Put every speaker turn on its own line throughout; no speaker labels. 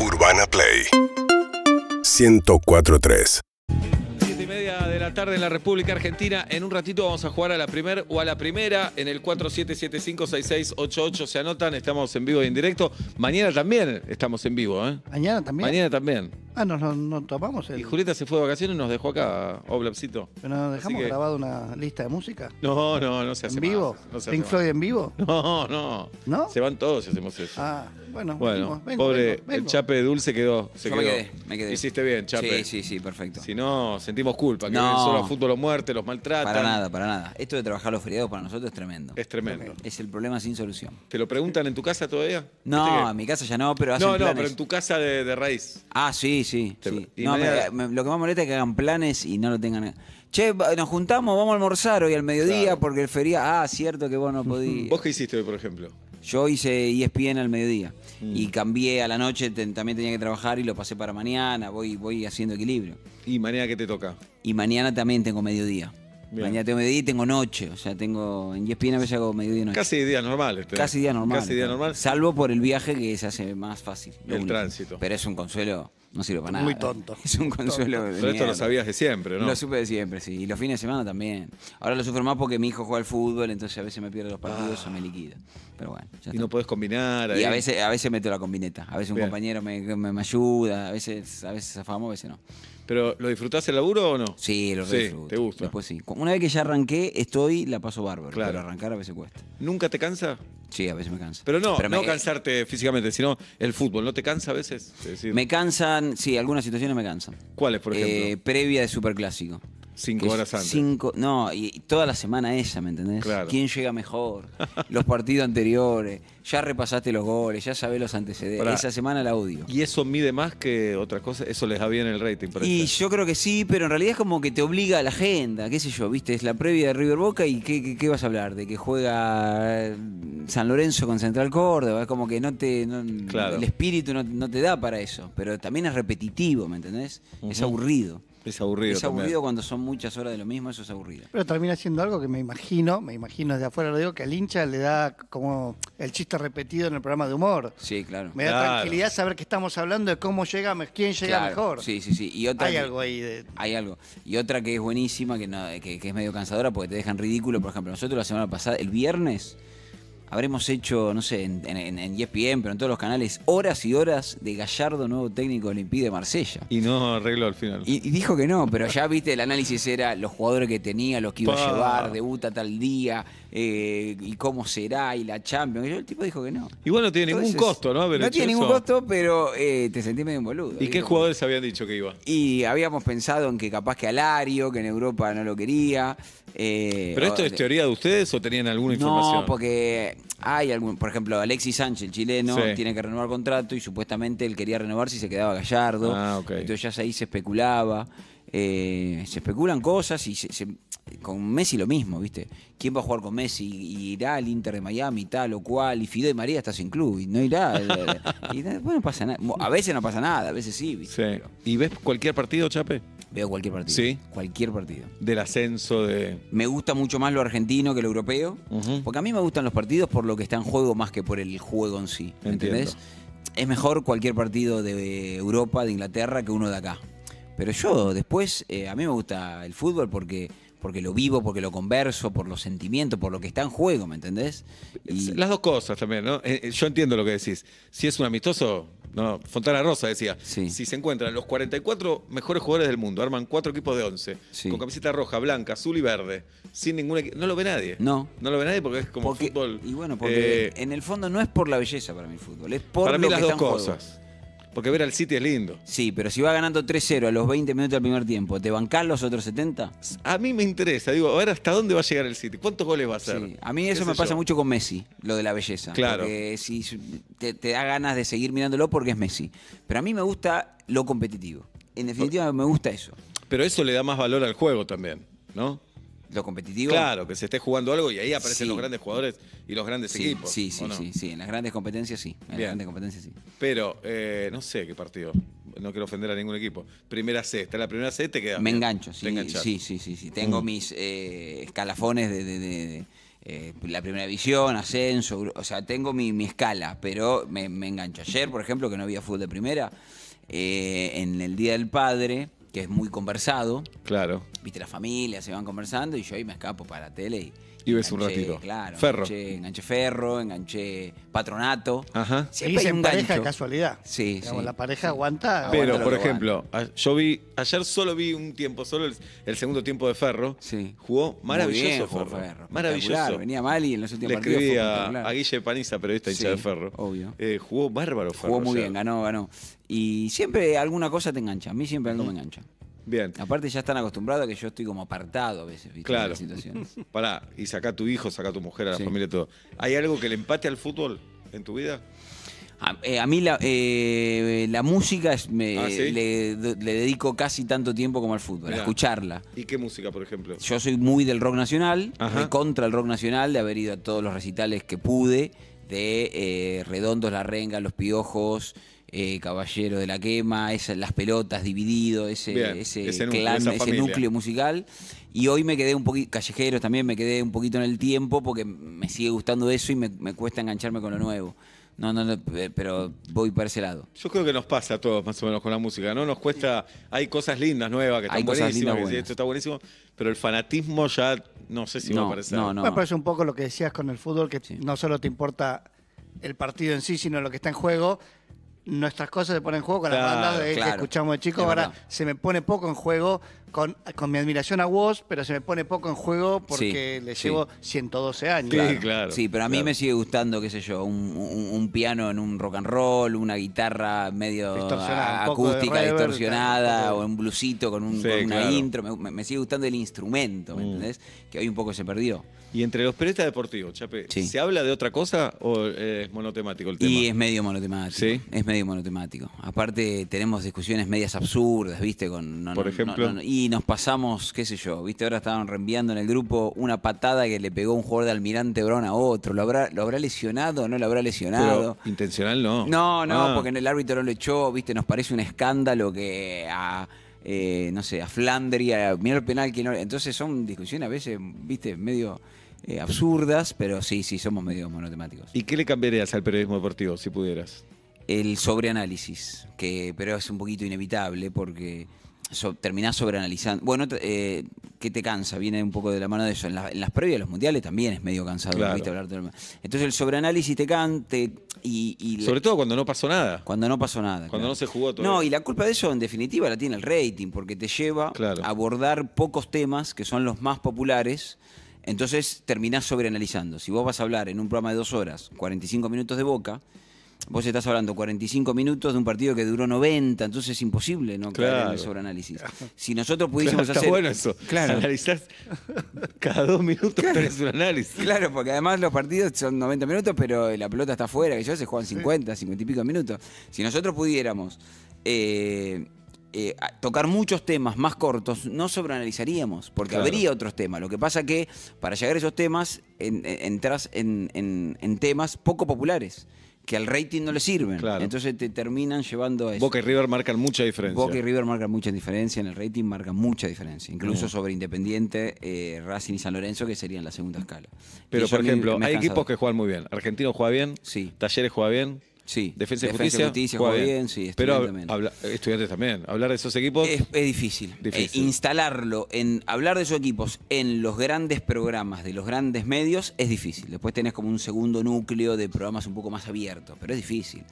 Urbana Play 1043
Siete y media de la tarde en la República Argentina. En un ratito vamos a jugar a la primer o a la primera en el 47756688. Se anotan, estamos en vivo y en directo. Mañana también estamos en vivo, ¿eh?
¿Mañana también?
Mañana también.
Ah, nos, nos, nos tomamos el...
Y Julieta se fue de vacaciones y nos dejó acá, Oblapcito.
¿Pero nos dejamos
que-
grabado una lista de música?
No, no, no se hace
¿En vivo?
más, no se
¿Pink Floyd en vivo?
No, no.
¿No?
Se van todos si hacemos eso.
Ah, bueno.
bueno,
vengo,
pobre,
vengo, vengo.
el chape dulce quedó. Se
Yo me quedé, me quedé.
Hiciste bien, chape.
Sí, sí, sí, perfecto.
Si no, sentimos culpa, que
No.
solo a fútbol o muerte, los maltratan.
Para nada, para nada. Esto de trabajar los feriados para nosotros es tremendo.
Es tremendo.
Es el problema sin solución.
¿Te lo preguntan en tu casa todavía?
No,
¿Viste que-
en mi casa ya no, pero hacen
No, no,
planes.
pero en tu casa de, de raíz.
Ah, sí, sí.
Te-
sí.
y
No,
mañana-
me- me- lo que más molesta es que hagan planes y no lo tengan. Che, va- nos juntamos, vamos a almorzar hoy al mediodía
Claro.
porque el feriado. Ah, cierto que vos no podías.
¿Vos qué hiciste hoy, por ejemplo?
Yo hice ESPN al mediodía
Mm.
y cambié a la noche, también tenía que trabajar y lo pasé para mañana, voy, voy haciendo equilibrio.
¿Y mañana qué te toca?
Y mañana también tengo mediodía.
Bien.
Mañana tengo mediodía y tengo noche, o sea, tengo en ESPN a veces hago mediodía y noche.
Casi día normal. Este.
Casi día normal.
Casi día normal.
Salvo por el viaje que se hace más fácil. lo
El
único.
tránsito.
Pero es un consuelo, no sirve para nada.
Muy tonto.
Es un consuelo. de
Pero esto lo sabías de siempre, ¿no?
Lo supe de siempre, sí. Y los fines de semana también. Ahora lo sufro más porque mi hijo juega al fútbol, entonces a veces me pierdo los partidos o me liquida. Pero bueno, ya
y
está.
no podés combinar.
Y a veces, a veces meto la combineta. A veces un
Bien.
compañero me, me- me ayuda, a veces, a veces zafamos, a veces no.
¿Pero lo disfrutás el laburo o no?
Sí, lo
Sí,
disfruto.
te gusta.
Después sí. Una vez que ya arranqué, estoy, la paso bárbaro.
Claro.
Pero arrancar a veces cuesta.
¿Nunca te cansa?
Sí, a veces me cansa.
Pero no, no cansarte físicamente, sino el fútbol. ¿No te cansa a veces? Es decir,
Me cansan, sí, algunas situaciones me cansan.
¿Cuáles, por ejemplo?
Eh, previa de Superclásico.
Cinco horas antes.
Cinco, no, y toda la semana esa, ¿me entendés?
Claro.
¿Quién llega mejor? los partidos anteriores, ya repasaste los goles, ya sabés los antecedentes.
Pará.
Esa semana la odio.
¿Y eso mide más que otra cosa? ¿Eso les da bien el rating? por
Y yo creo que sí, pero en realidad es como que te obliga a la agenda, qué sé yo, viste, es la previa de River Boca y qué, qué- qué vas a hablar, de que juega eh, San Lorenzo con Central Córdoba, es como que no te, no-
Claro.
el espíritu no, no te da para eso, pero también es repetitivo, ¿me entendés? Es aburrido.
Es aburrido.
es aburrido
también.
cuando son muchas horas de lo mismo, eso es aburrido.
Pero termina siendo algo que me imagino, me imagino desde afuera lo digo, que al hincha le da como el chiste repetido en el programa de humor.
Sí, claro.
Me da
Claro.
tranquilidad saber que estamos hablando de cómo llega, quién llega
Claro,
mejor.
Sí, sí, sí. Y otra
Hay
que-
algo ahí de...
Hay algo. Y otra que es buenísima, que, no- que, que es medio cansadora porque te dejan ridículo. Por ejemplo, nosotros la semana pasada, el viernes, habremos hecho, no sé, en, en, en ESPN, pero en todos los canales, horas y horas de Gallardo, nuevo técnico del Olympique de Marsella.
Y no arreglo al final.
Y, y dijo que no, pero ya viste, el análisis era los jugadores que tenía, los que iba
Pa.
a llevar, debuta tal día, eh, y cómo será, y la Champions. Y yo, el tipo dijo que no.
Igual no tiene ningún costo, ¿no? Haber
No tiene ningún costo, pero eh, te sentís medio un boludo.
¿Y qué jugadores habían dicho que iba?
y habíamos pensado en que capaz que Alario, que en Europa no lo quería. eh,
¿Pero esto
o-
es teoría de ustedes o tenían alguna información?
No, porque hay algún, por ejemplo, Alexis Sánchez, el chileno,
Sí.
tiene que renovar contrato y supuestamente él quería renovar si se quedaba Gallardo.
Ah, ok.
Entonces ya ahí se especulaba. eh, se especulan cosas y se- se- con Messi lo mismo, ¿viste? ¿Quién va a jugar con Messi? Y irá al Inter de Miami, tal o cual. Y Fidel María está sin club y no irá. y bueno, no pasa nada. A veces no pasa nada, a veces sí, ¿viste?
Sí.
Pero
¿Y ves cualquier partido, Chape?
veo cualquier partido.
Sí.
Cualquier partido.
Del ascenso de.
Me gusta mucho más lo argentino que lo europeo. Porque a mí me gustan los partidos por lo que está en juego más que por el juego en sí. ¿me. ¿Entendés? Es mejor cualquier partido de Europa, de Inglaterra, que uno de acá. Pero yo después, eh, a mí me gusta el fútbol porque, porque lo vivo, porque lo converso, por los sentimientos, por lo que está en juego, ¿me entendés? Y,
Las dos cosas también, ¿no? Eh, eh, yo entiendo lo que decís. Si es un amistoso, no, Fontana Rosa decía,
Sí.
si se encuentran los 44 mejores jugadores del mundo, arman cuatro equipos de 11,
Sí.
con camiseta roja, blanca, azul y verde, sin ningún equi- no lo ve nadie.
No.
No lo ve nadie porque es como
porque-
fútbol.
y bueno, porque
eh,
en el fondo no es por la belleza para mí el fútbol, es por
para mí las
que
dos
juego.
Porque ver al City es lindo.
Sí, pero si va ganando 3-0 a los 20 minutos del primer tiempo, ¿te bancás los otros 70?
A mí me interesa, digo, a ver hasta dónde va a llegar el City, cuántos goles va a hacer.
Sí, A mí
¿Qué
eso me pasa
yo?
mucho con Messi, lo de la belleza.
Claro.
Porque si te, te da ganas de seguir mirándolo porque es Messi. Pero a mí me gusta lo competitivo. En definitiva, me gusta eso.
Pero eso le da más valor al juego también, ¿no?
Lo competitivo.
Claro, que se esté jugando algo y ahí aparecen
Sí.
los grandes jugadores y los grandes
Sí,
equipos.
sí, sí, sí, sí. En las grandes competencias sí. En las grandes competencias sí.
Pero, eh, no sé qué partido. No quiero ofender a ningún equipo. Primera C. Está en la primera C, te queda.
Me engancho, sí. Sí, sí, sí, sí. Tengo
Mm.
mis eh, escalafones de, de- de- de, eh, la primera división, ascenso, o sea, tengo mi, mi escala, pero me, me engancho. Ayer, por ejemplo, que no había fútbol de primera, en el Día del Padre, que es muy conversado,
Claro.
viste, las familias se van conversando y yo ahí me escapo para la tele y.
Y ves un ratito.
Claro.
Ferro.
Enganché, enganché ferro, enganché patronato.
Ajá.
Siempre hay un
pareja
gancho.
de casualidad.
Sí,
Digamos,
sí,
La pareja
sí.
aguanta.
Pero,
Aguanta
por ejemplo, a- yo vi, ayer solo vi un tiempo, solo el, el segundo tiempo de Ferro.
Sí.
Jugó maravilloso
Muy bien, jugó
Ferro.
Ferro.
Maravilloso.
Espectacular, Venía mal y en los últimos
Le
partidos
escribí
fue
a,
espectacular.
a Guille Paniza, periodista hincha
Sí,
de Ferro.
obvio.
Eh, jugó bárbaro Ferro.
Jugó muy
ayer.
bien, ganó, ganó. Y siempre alguna cosa te engancha. A mí siempre algo me engancha.
Bien.
Aparte ya están acostumbrados a que yo estoy como apartado a veces, ¿viste?
Claro.
En situaciones.
Pará, y saca a tu hijo, saca a tu mujer, a la
Sí.
familia, todo. ¿Hay algo que le empate al fútbol en tu vida?
A, eh, a mí la, eh, la música es- me,
Ah, ¿sí?
le, le dedico casi tanto tiempo como al fútbol,
Mirá.
a escucharla.
¿Y qué música, por ejemplo?
Yo soy muy del rock nacional,
Ajá.
contra el rock nacional, de haber ido a todos los recitales que pude, de eh, Redondos, La Renga, Los Piojos, eh, Caballero de la Quema, esa- Las Pelotas, Dividido, ese,
Bien,
ese,
ese núcleo,
clan, ese núcleo musical. Y hoy me quedé un poquito, Callejeros también, me quedé un poquito en el tiempo porque me sigue gustando eso y me, me cuesta engancharme con lo nuevo. No, no, no, pero voy para ese lado.
Yo creo que nos pasa a todos más o menos con la música, ¿no? Nos cuesta, hay cosas lindas, nuevas, que están
Hay cosas
buenísimas,
lindas
que
buenas.
esto está buenísimo, pero el fanatismo ya no sé si va a
No,
aparecer.
no, no.
Me parece un poco lo que decías con el fútbol, que
Sí.
no solo te importa el partido en sí, sino lo que está en juego. Nuestras cosas se ponen en juego con
Claro,
las bandas de que escuchamos de chicos. Ahora
verdad.
se me pone poco en juego con, con mi admiración a vos, pero se me pone poco en juego porque
Sí,
le
sí.
llevo 112 años.
Sí, claro.
Sí, pero a mí
claro.
me sigue gustando, qué sé yo, un, un- un piano en un rock and roll, una guitarra medio
Distorsionada,
acústica distorsionada,
claro,
o un blusito con, un-
Sí,
con una
claro.
intro. Me, sigue gustando el instrumento, ¿me
Mm.
entendés? Que hoy un poco se perdió.
Y entre los periodistas deportivos, Chape,
Sí.
¿se habla de otra cosa o es monotemático el tema?
Y es medio monotemático.
Sí.
Es medio monotemático. Aparte, tenemos discusiones medias absurdas, ¿viste? Con, no-
Por
no-
ejemplo.
no- no- y nos pasamos, qué sé yo, ¿viste? Ahora estaban reenviando en el grupo una patada que le pegó un jugador de Almirante Brown a otro. ¿Lo habrá, ¿Lo habrá lesionado o no lo habrá lesionado?
Pero intencional no.
No, no,
Ah.
porque el árbitro no lo echó, viste, nos parece un escándalo que a, eh, no sé, a Flandria, mira el penal que no. Entonces son discusiones a veces, viste, medio eh, absurdas, pero sí, sí, somos medio monotemáticos.
¿Y qué le cambiarías al periodismo deportivo si pudieras?
El sobreanálisis, que pero es un poquito inevitable porque so- terminás sobreanalizando. Bueno, eh, que te cansa, viene un poco de la mano de eso. En, la- en las previas de los mundiales también es medio cansado,
Claro.
¿viste? Hablar todo el- Entonces el sobreanálisis te cante y, y
Sobre todo cuando no pasó nada.
Cuando no pasó nada.
Cuando
claro.
no se jugó todavía.
No, y la culpa de eso, en definitiva, la tiene el rating, porque te lleva
Claro.
a abordar pocos temas que son los más populares. Entonces terminás sobreanalizando. Si vos vas a hablar en un programa de dos horas, 45 minutos de boca, vos estás hablando 45 minutos de un partido que duró 90, entonces es imposible no caer en
Claro.
el sobreanálisis. Si nosotros
Claro,
pudiésemos
está
hacer.
bueno eso.
Claro.
Analizás cada dos minutos tenés un análisis.
Claro, porque además los partidos son 90 minutos, pero la pelota está afuera, que yo se juegan 50, 50 y pico minutos. Si nosotros pudiéramos eh, eh, a- tocar muchos temas más cortos, no sobreanalizaríamos, porque
Claro.
habría otros temas. Lo que pasa que para llegar a esos temas, en- en- entras en, en- en temas poco populares, que al rating no le sirven.
Claro.
Entonces te terminan llevando a eso.
Boca y River marcan mucha diferencia.
Boca y River marcan mucha diferencia, en el rating marcan mucha diferencia, incluso
Mm.
sobre Independiente, eh, Racing y San Lorenzo, que serían la segunda escala.
Pero, por ejemplo,
me
hay
ha
equipos que juegan muy bien. Argentino juega bien,
Sí.
Talleres juega bien,
Sí.
Defensa y Justicia,
juega bien, sí,
Pero
también.
habla- estudiantes también. Hablar de esos equipos.
Es, es difícil.
Difícil.
Eh, instalarlo, en hablar de esos equipos en los grandes programas de los grandes medios es difícil. Después tenés como un segundo núcleo de programas un poco más abiertos, pero es difícil.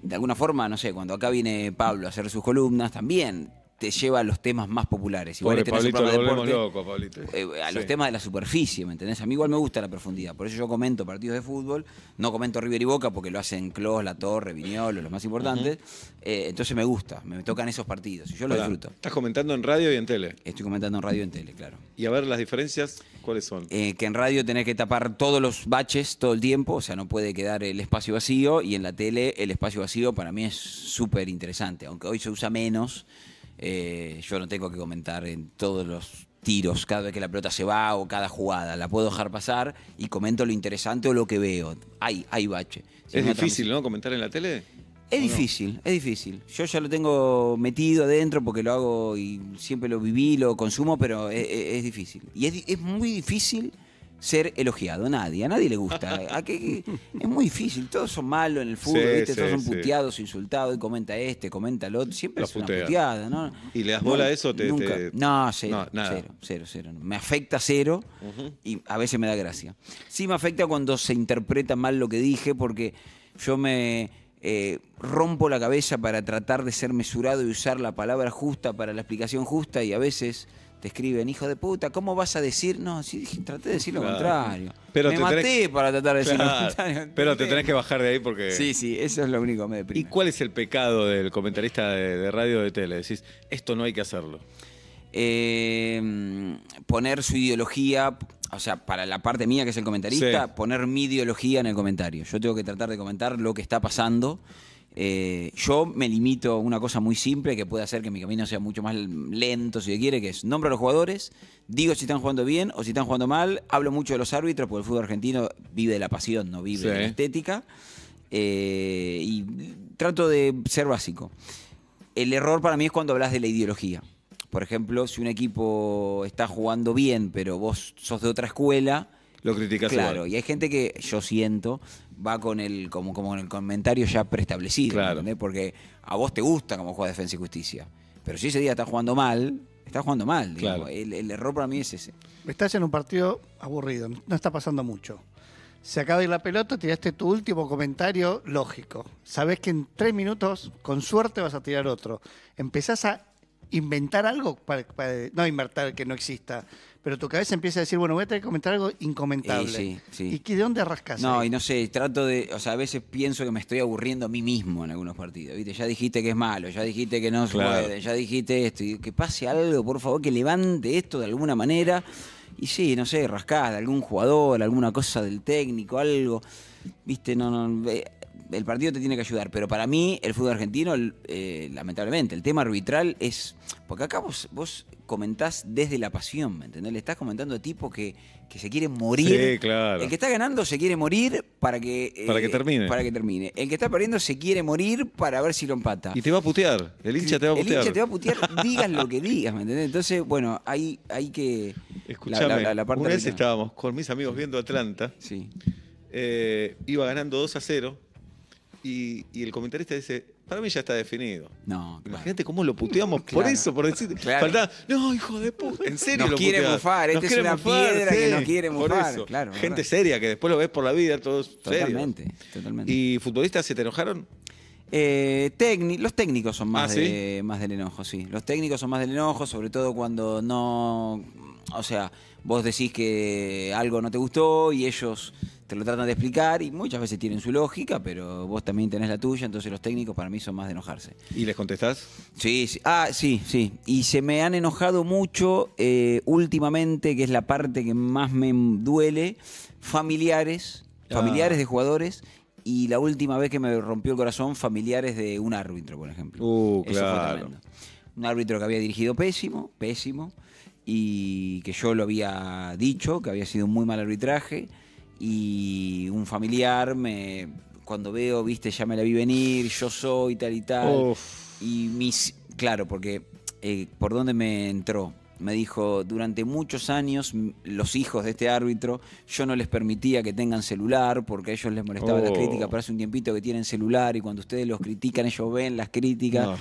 De alguna forma, no sé, cuando acá viene Pablo a hacer sus columnas, también te lleva a los temas más populares. Igual
Pobre
tenés un
Pablito, lo
programa de
volvemos
deporte,
loco, Pablito.
eh, a los temas de la superficie, ¿me entendés? A mí igual me gusta la profundidad, por eso yo comento partidos de fútbol, no comento River y Boca porque lo hacen Clos, La Torre, Viñolo, los más importantes, Eh, entonces me gusta, me tocan esos partidos y yo los
Pará,
disfruto.
Estás comentando en radio y en tele.
Estoy comentando en radio y en tele, claro.
Y a ver las diferencias, ¿cuáles son?
Eh, que en radio tenés que tapar todos los baches todo el tiempo, o sea, no puede quedar el espacio vacío, y en la tele el espacio vacío para mí es súper interesante, aunque hoy se usa menos, eh, yo no tengo que comentar en todos los tiros, cada vez que la pelota se va o cada jugada, la puedo dejar pasar y comento lo interesante o lo que veo. Hay, hay bache. Si
es difícil, ¿no? Comentar en la tele.
es difícil, es difícil. Yo ya lo tengo metido adentro porque lo hago y siempre lo viví, lo consumo, pero es, difícil. Y es muy difícil ser elogiado. Nadie, a nadie le gusta. ¿A qué- qué? es muy difícil, todos son malos en el fútbol,
Sí,
¿viste? todos
sí,
son
sí.
puteados, insultados, y comenta este, comenta el otro, siempre
Los
es una
putea.
puteada, ¿no?
¿Y le das bola a eso? Te-
nunca.
te-
No, cero,
No, nada.
cero, cero, cero. Me afecta cero y a veces me da gracia. Sí me afecta cuando se interpreta mal lo que dije porque yo me eh, rompo la cabeza para tratar de ser mesurado y usar la palabra justa para la explicación justa y a veces te escriben, hijo de puta, ¿cómo vas a decir? No, sí, traté de decir lo
Claro.
contrario.
Pero
me
te
maté
tenés-
para tratar de decir lo contrario.
pero te tenés que bajar de ahí porque...
Sí, sí, eso es lo único que me
¿Y
deprime.
cuál es el pecado del comentarista de, de radio o de tele? Decís, esto no hay que hacerlo.
eh, poner su ideología, o sea, para la parte mía que es el comentarista,
Sí.
poner mi ideología en el comentario. Yo tengo que tratar de comentar lo que está pasando. Eh, yo me limito a una cosa muy simple que puede hacer que mi camino sea mucho más lento, si se quiere, que es nombro a los jugadores, digo si están jugando bien o si están jugando mal, hablo mucho de los árbitros, porque el fútbol argentino vive de la pasión, no vive
Sí.
de la estética, eh, y trato de ser básico. El error para mí es cuando hablas de la ideología. Por ejemplo, si un equipo está jugando bien, pero vos sos de otra escuela,
Lo criticas
claro,
igual.
y hay gente que yo siento va con el como, como con el comentario ya preestablecido,
Claro.
¿entendés? Porque a vos te gusta cómo juega Defensa y Justicia, pero si ese día está jugando mal, está jugando mal.
Claro.
El, el error para mí es ese.
Estás en un partido aburrido, no está pasando mucho. Se acaba de ir la pelota, tiraste tu último comentario lógico. Sabés que en tres minutos, con suerte, vas a tirar otro. Empezás a inventar algo, para, para- no inventar que no exista, pero tu cabeza empieza a decir, bueno, voy a tener que comentar algo incomentable.
Sí, sí.
¿Y qué- de dónde rascas?
No,
ahí?
y no sé, trato de, o sea, a veces pienso que me estoy aburriendo a mí mismo en algunos partidos, ¿viste? Ya dijiste que es malo, ya dijiste que no se
Claro.
puede, ya dijiste esto, y que pase algo, por favor, que levante esto de alguna manera. Y sí, no sé, rascás de algún jugador, alguna cosa del técnico, algo, ¿viste? No, no, eh, el partido te tiene que ayudar, pero para mí el fútbol argentino, eh, lamentablemente, el tema arbitral es, porque acá vos, vos comentás desde la pasión, ¿me entendés? Le estás comentando a tipos que, que se quieren morir.
Sí, claro.
El que está ganando se quiere morir para que eh,
Para que termine.
Para que termine. El que está perdiendo se quiere morir para ver si lo empata.
Y te va a putear. El hincha te va a
El
putear.
hincha te va a putear, digas lo que digas, ¿me entendés? Entonces, bueno, hay, hay que.
Escuchame,
la- la- la parte
una vez estábamos con mis amigos viendo Atlanta,
Sí.
eh, iba ganando 2 a 0 y, y el comentarista dice, para mí ya está definido.
No, claro.
Imagínate cómo lo puteamos por eso, por decir,
Claro.
faltaba, no, hijo de puta, en serio
Nos
lo
quiere mufar, esta es una piedra que nos quiere mufar, claro,
Gente seria que después lo ves por la vida, todos serios.
Totalmente, totalmente.
¿Y futbolistas se te enojaron?
Eh, los técnicos son más,
Ah,
de- más del enojo, sí. Los técnicos son más del enojo, sobre todo cuando no. O sea, vos decís que algo no te gustó y ellos te lo tratan de explicar y muchas veces tienen su lógica, pero vos también tenés la tuya, entonces los técnicos para mí son más de enojarse.
¿Y les contestás?
Sí, sí. Ah, sí, sí. Y se me han enojado mucho eh, últimamente, que es la parte que más me duele, familiares,
Ah.
familiares de jugadores. Y la última vez que me rompió el corazón, familiares de un árbitro, por ejemplo.
Uh,
Eso fue
claro.
tremendo. Un árbitro que había dirigido pésimo, pésimo, y que yo lo había dicho, que había sido un muy mal arbitraje, y un familiar me, cuando veo, viste, ya me la vi venir, yo soy tal y tal.
Uf.
Y mis, claro, porque eh, por dónde me entró. Me dijo, durante muchos años los hijos de este árbitro, yo no les permitía que tengan celular porque a ellos les molestaba la
Oh.
crítica, pero hace un tiempito que tienen celular y cuando ustedes los critican, ellos ven las críticas.
No.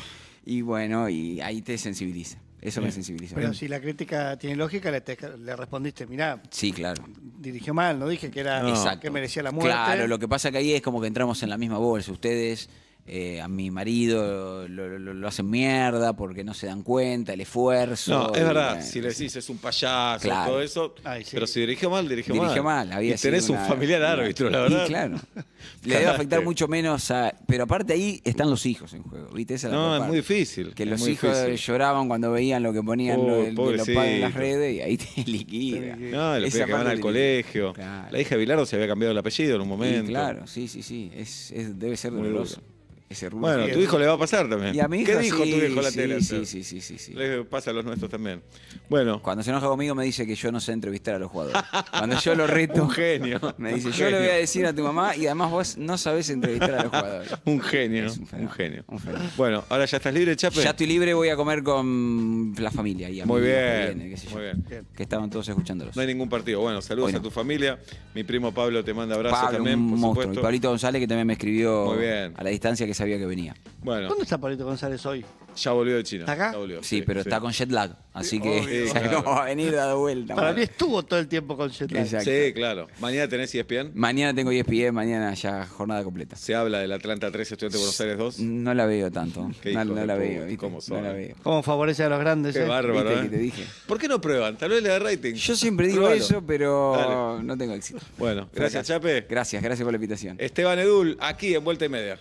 Y bueno, y ahí te sensibiliza. Eso me
Bien.
sensibiliza.
Pero si la crítica tiene lógica, le, te- le respondiste, mirá,
Sí, claro.
dirigió mal, no dije que era
No.
Que merecía la muerte.
Claro, lo que pasa que ahí es como que entramos en la misma bolsa. Ustedes, eh, a mi marido lo, lo- lo hacen mierda porque no se dan cuenta, el esfuerzo.
No, es verdad, si le decís es un payaso y
Claro.
todo eso,
Ay, sí.
pero si dirigió mal, dirigió,
Dirigió mal, había
y tenés
sido
un
una-
familiar
una-
árbitro, la
Y
verdad.
claro. Le debe afectar mucho menos a. Pero aparte ahí están los hijos en juego, ¿viste? Esa
No, es
parte.
muy difícil.
Que
es
los hijos
difícil.
lloraban cuando veían lo que ponían
Oh,
los padres en las redes y ahí te liquida.
No, los que van al colegio.
Claro.
La hija de Bilardo se había cambiado el apellido en un
Y
momento.
claro, sí, sí, sí. Es, es- debe ser
Muy
doloroso.
duro.
Ese rubio.
Bueno, tu hijo le va a pasar también.
y a mi
¿Qué dijo
sí,
tu hijo la
sí,
tele?
Sí, sí, sí, sí, sí.
Le pasa a los nuestros también. Bueno,
Cuando se enoja conmigo me dice que yo no sé entrevistar a los jugadores. Cuando yo lo reto,
un genio.
me dice, yo le voy a decir a tu mamá y además vos no sabés entrevistar a los jugadores.
Un genio,
un
genio.
un.
Bueno, ahora ya estás libre, Chape.
Ya estoy libre, voy a comer con la familia y
Muy bien,
vienen, qué sé yo,
muy bien.
Que estaban todos escuchándolos.
No hay ningún partido. Bueno, saludos
no.
a tu familia. Mi primo Pablo te manda abrazos
Pablo,
también,
un
por
monstruo.
supuesto.
Y Pablito González que también me escribió
Muy bien.
a la distancia que sabía que venía.
Bueno,
¿Dónde está Pablito González hoy?
ya volvió de China.
¿Está acá?
Ya volvió,
Sí, pero está con jet lag, así que
obvio,
ya
claro.
no va a venir dado vuelta.
Para mí estuvo todo el tiempo con jet lag.
Exacto.
Sí, claro. Mañana tenés ESPN.
Mañana tengo E ESPN, mañana ya jornada completa.
Se habla del Atlanta 3, Estudiante de Buenos Aires 2.
No la veo tanto.
Qué
No,
hijos
no
de
la
puta,
veo, ¿viste?
cómo son,
No la veo.
¿Cómo favorece a los grandes?
Qué
eh?
bárbaro,
¿Viste
¿eh?
que te dije?
¿Por qué no prueban? Tal vez le da rating.
Yo siempre digo
Pruébalo.
eso, pero
Dale.
no tengo éxito.
Bueno, gracias. Chape.
Gracias, gracias por la invitación.
Esteban Edul, aquí en Vuelta y Media.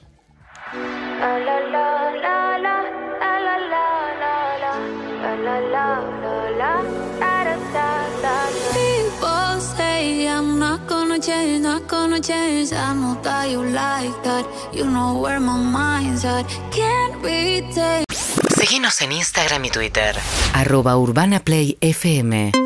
Change, not gonna change. I know that you like that. You know where my mind's at. Can't be tamed.
Seguinos en Instagram y Twitter. Arroba Urbana Play FM.